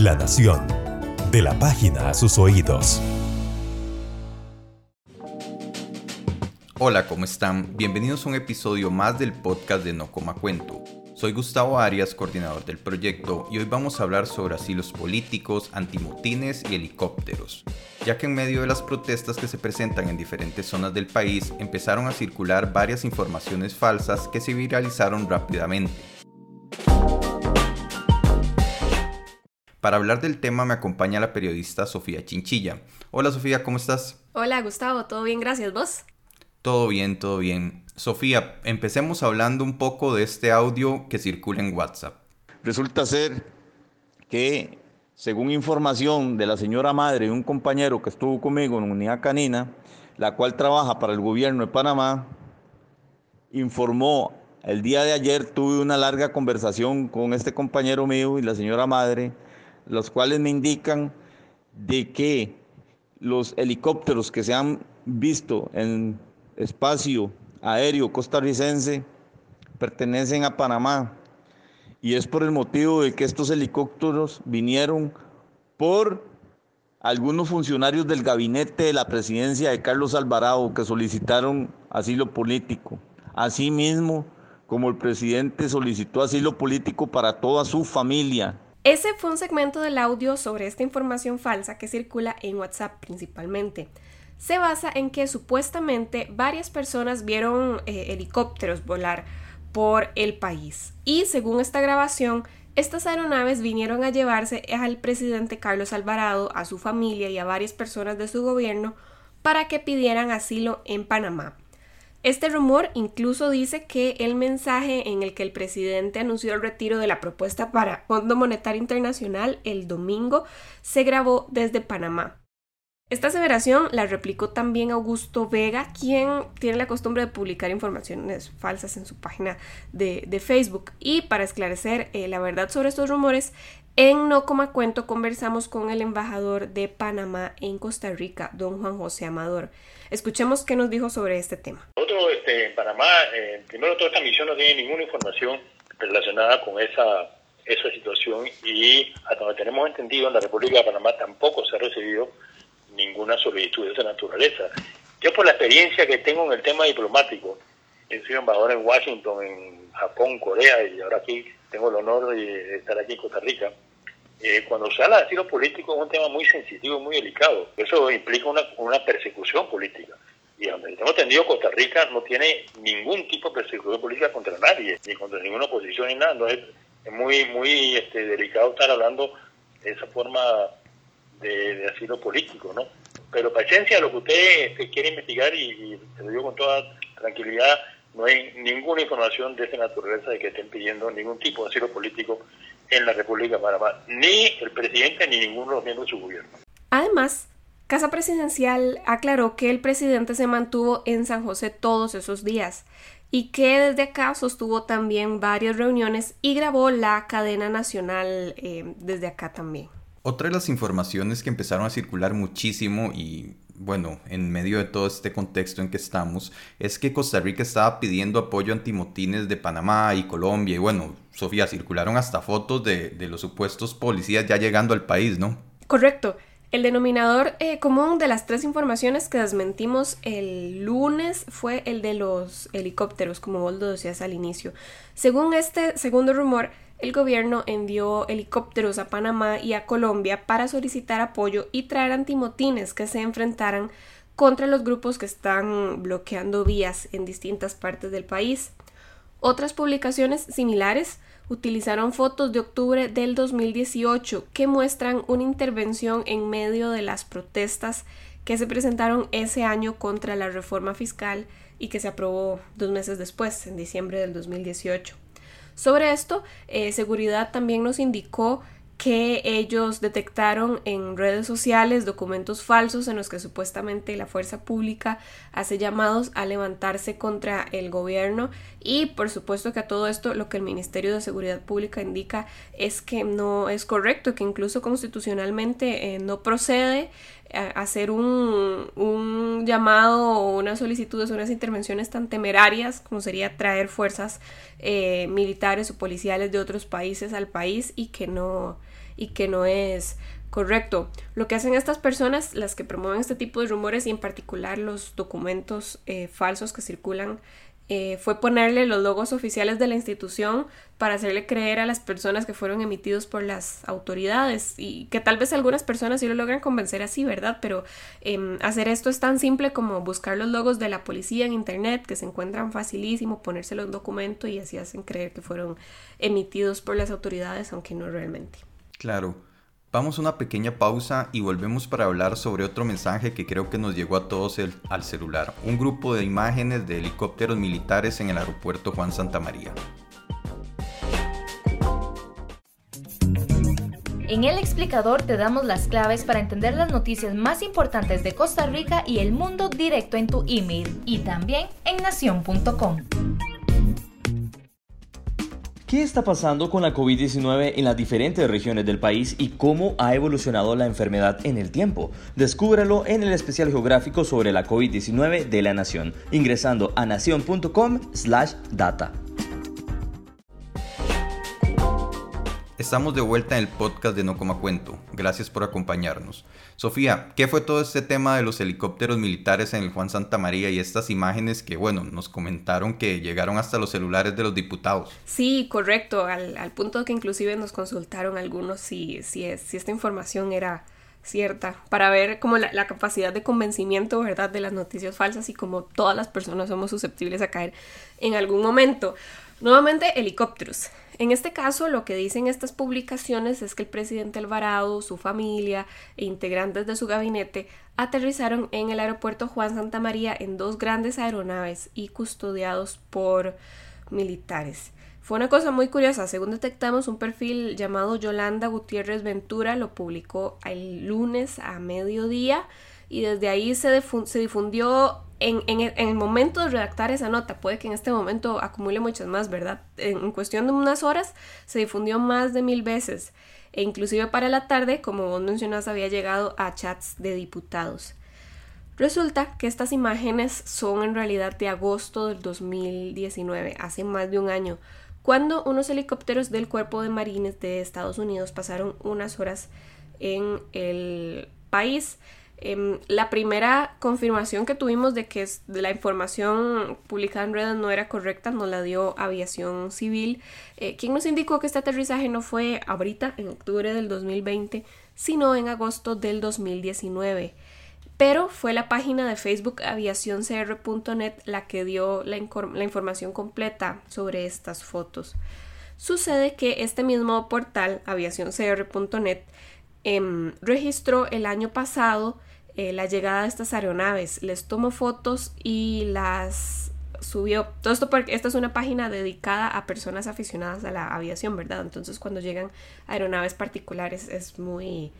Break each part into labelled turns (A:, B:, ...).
A: La Nación. De la página a sus oídos.
B: Hola, ¿cómo están? Bienvenidos a un episodio más del podcast de No Coma Cuento. Soy Gustavo Arias, coordinador del proyecto, y hoy vamos a hablar sobre asilos políticos, antimotines y helicópteros, ya que en medio de las protestas que se presentan en diferentes zonas del país empezaron a circular varias informaciones falsas que se viralizaron rápidamente. Para hablar del tema me acompaña la periodista Sofía Chinchilla. Hola Sofía, ¿cómo estás?
C: Hola Gustavo, todo bien, gracias. ¿Vos?
B: Todo bien, todo bien. Sofía, empecemos hablando un poco de este audio que circula en WhatsApp.
D: Resulta ser que, según información de la señora madre y un compañero que estuvo conmigo en Unidad Canina, la cual trabaja para el gobierno de Panamá, informó el día de ayer, tuve una larga conversación con este compañero mío y la señora madre, los cuales me indican de que los helicópteros que se han visto en espacio aéreo costarricense pertenecen a Panamá y es por el motivo de que estos helicópteros vinieron por algunos funcionarios del gabinete de la presidencia de Carlos Alvarado que solicitaron asilo político. Asimismo, como el presidente solicitó asilo político para toda su familia,
C: ese fue un segmento del audio sobre esta información falsa que circula en WhatsApp principalmente. Se basa en que supuestamente varias personas vieron eh, helicópteros volar por el país y según esta grabación, estas aeronaves vinieron a llevarse al presidente Carlos Alvarado, a su familia y a varias personas de su gobierno para que pidieran asilo en Panamá. Este rumor incluso dice que el mensaje en el que el presidente anunció el retiro de la propuesta para Fondo Monetario Internacional el domingo se grabó desde Panamá. Esta aseveración la replicó también Augusto Vega, quien tiene la costumbre de publicar informaciones falsas en su página de, Facebook. Y para esclarecer eh, la verdad sobre estos rumores, en No Coma Cuento conversamos con el embajador de Panamá en Costa Rica, don Juan José Amador. Escuchemos qué nos dijo sobre este tema.
E: Nosotros este, en Panamá, eh, primero toda esta misión no tiene ninguna información relacionada con esa, esa situación y hasta donde tenemos entendido en la República de Panamá tampoco se ha recibido ninguna solicitud de esa naturaleza. Yo por la experiencia que tengo en el tema diplomático, he sido embajador en Washington, en Japón, Corea y ahora aquí tengo el honor de estar aquí en Costa Rica. Eh, cuando se habla de asilo político es un tema muy sensitivo, muy delicado. Eso implica una, una persecución política. Y donde tengo entendido, Costa Rica no tiene ningún tipo de persecución política contra nadie, ni contra ninguna oposición ni nada. Entonces es muy, muy este, delicado estar hablando de esa forma de, asilo político, ¿no? Pero paciencia, lo que usted este, quiere investigar, y, se lo digo con toda tranquilidad, no hay ninguna información de esa naturaleza de que estén pidiendo ningún tipo de asilo político en la República de Panamá, ni el presidente ni ninguno de los miembros de su gobierno.
C: Además, Casa Presidencial aclaró que el presidente se mantuvo en San José todos esos días y que desde acá sostuvo también varias reuniones y grabó la cadena nacional eh, desde acá también.
B: Otra de las informaciones que empezaron a circular muchísimo y bueno, en medio de todo este contexto en que estamos, es que Costa Rica estaba pidiendo apoyo antimotines de Panamá y Colombia. Y bueno, Sofía, circularon hasta fotos de, los supuestos policías ya llegando al país, ¿no?
C: Correcto. El denominador eh, común de las tres informaciones que desmentimos el lunes fue el de los helicópteros, como vos lo decías al inicio. Según este segundo rumor, el gobierno envió helicópteros a Panamá y a Colombia para solicitar apoyo y traer antimotines que se enfrentaran contra los grupos que están bloqueando vías en distintas partes del país. Otras publicaciones similares utilizaron fotos de octubre del 2018 que muestran una intervención en medio de las protestas que se presentaron ese año contra la reforma fiscal y que se aprobó dos meses después, en diciembre del 2018. Sobre esto, eh, Seguridad también nos indicó que ellos detectaron en redes sociales documentos falsos en los que supuestamente la fuerza pública hace llamados a levantarse contra el gobierno. Y por supuesto que a todo esto lo que el Ministerio de Seguridad Pública indica es que no es correcto, que incluso constitucionalmente eh, no procede hacer un, un, llamado o una solicitud de unas intervenciones tan temerarias como sería traer fuerzas eh, militares o policiales de otros países al país y que no, y que no es correcto. Lo que hacen estas personas, las que promueven este tipo de rumores y en particular los documentos eh, falsos que circulan eh, fue ponerle los logos oficiales de la institución para hacerle creer a las personas que fueron emitidos por las autoridades y que tal vez algunas personas sí lo logran convencer así, ¿verdad? Pero em, hacer esto es tan simple como buscar los logos de la policía en internet que se encuentran facilísimo, ponérselo en documento y así hacen creer que fueron emitidos por las autoridades, aunque no realmente.
B: Claro. Vamos a una pequeña pausa y volvemos para hablar sobre otro mensaje que creo que nos llegó a todos al celular. Un grupo de imágenes de helicópteros militares en el aeropuerto Juan Santa María.
F: En el explicador te damos las claves para entender las noticias más importantes de Costa Rica y el mundo directo en tu email y también en nación.com.
G: ¿Qué está pasando con la COVID-19 en las diferentes regiones del país y cómo ha evolucionado la enfermedad en el tiempo? Descúbrelo en el especial geográfico sobre la COVID-19 de la Nación, ingresando a nación.com/data.
B: Estamos de vuelta en el podcast de No Coma Cuento. Gracias por acompañarnos. Sofía, ¿qué fue todo este tema de los helicópteros militares en el Juan Santa María y estas imágenes que, bueno, nos comentaron que llegaron hasta los celulares de los diputados?
C: Sí, correcto, al, al punto que inclusive nos consultaron algunos si, si, esta información era cierta, para ver como la, la, capacidad de convencimiento, ¿verdad?, de las noticias falsas y como todas las personas somos susceptibles a caer en algún momento. Nuevamente, helicópteros. En este caso, lo que dicen estas publicaciones es que el presidente Alvarado, su familia e integrantes de su gabinete aterrizaron en el aeropuerto Juan Santa María en dos grandes aeronaves y custodiados por militares. Fue una cosa muy curiosa. Según detectamos, un perfil llamado Yolanda Gutiérrez Ventura lo publicó el lunes a mediodía y desde ahí se, se difundió en, el momento de redactar esa nota, puede que en este momento acumule muchas más, ¿verdad? En, cuestión de unas horas se difundió más de mil veces e inclusive para la tarde, como vos mencionas, había llegado a chats de diputados. Resulta que estas imágenes son en realidad de agosto del 2019, hace más de un año, cuando unos helicópteros del Cuerpo de Marines de Estados Unidos pasaron unas horas en el país Em, la primera confirmación que tuvimos de que la información publicada en redes no era correcta nos la dio Aviación Civil, eh, quien nos indicó que este aterrizaje no fue ahorita, en octubre del 2020, sino en agosto del 2019. Pero fue la página de Facebook aviacioncr.net la que dio la, la información completa sobre estas fotos. Sucede que este mismo portal, aviacioncr.net, Em, registró el año pasado eh, la llegada de estas aeronaves. Les tomó fotos y las subió. Todo esto porque esta es una página dedicada a personas aficionadas a la aviación, ¿verdad? Entonces cuando llegan aeronaves particulares es muy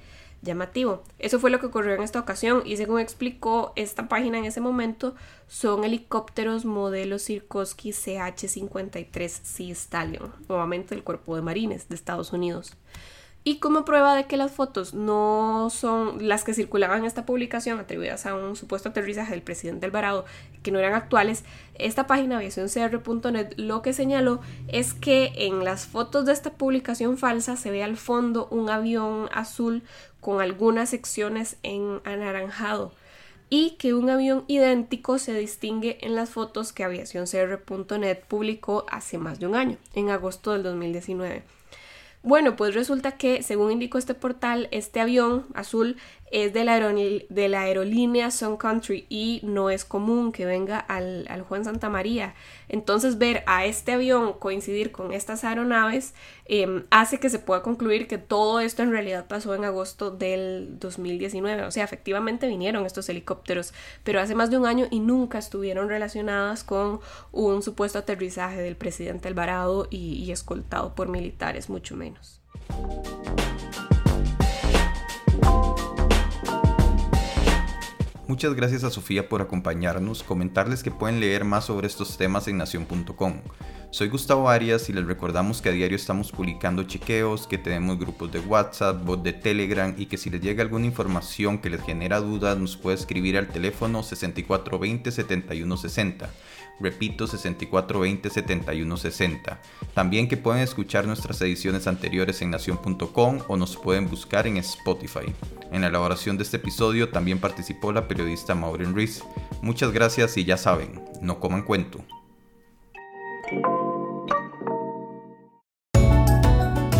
C: llamativo. Eso fue lo que ocurrió en esta ocasión y según explicó esta página en ese momento, son helicópteros modelo Sikorsky CH-53 Sea Stallion, nuevamente del Cuerpo de Marines de Estados Unidos. Y como prueba de que las fotos no son las que circulaban en esta publicación atribuidas a un supuesto aterrizaje del presidente Alvarado, que no eran actuales, esta página aviacioncr.net lo que señaló es que en las fotos de esta publicación falsa se ve al fondo un avión azul con algunas secciones en anaranjado y que un avión idéntico se distingue en las fotos que aviacioncr.net publicó hace más de un año, en agosto del 2019. Bueno, pues resulta que, según indicó este portal, este avión azul es de la, aerolínea Sun Country y no es común que venga al, Juan Santa María. Entonces ver a este avión coincidir con estas aeronaves em, hace que se pueda concluir que todo esto en realidad pasó en agosto del 2019. O sea, efectivamente vinieron estos helicópteros, pero hace más de un año y nunca estuvieron relacionadas con un supuesto aterrizaje del presidente Alvarado y escoltado por militares, mucho menos.
B: Muchas gracias a Sofía por acompañarnos, comentarles que pueden leer más sobre estos temas en nación.com. Soy Gustavo Arias y les recordamos que a diario estamos publicando chequeos, que tenemos grupos de WhatsApp, bot de Telegram y que si les llega alguna información que les genera dudas nos puede escribir al teléfono 6420-7160. Repito, 6420-7160. También que pueden escuchar nuestras ediciones anteriores en nación.com o nos pueden buscar en Spotify. En la elaboración de este episodio también participó la periodista Maureen Ruiz. Muchas gracias y ya saben, no coman cuento.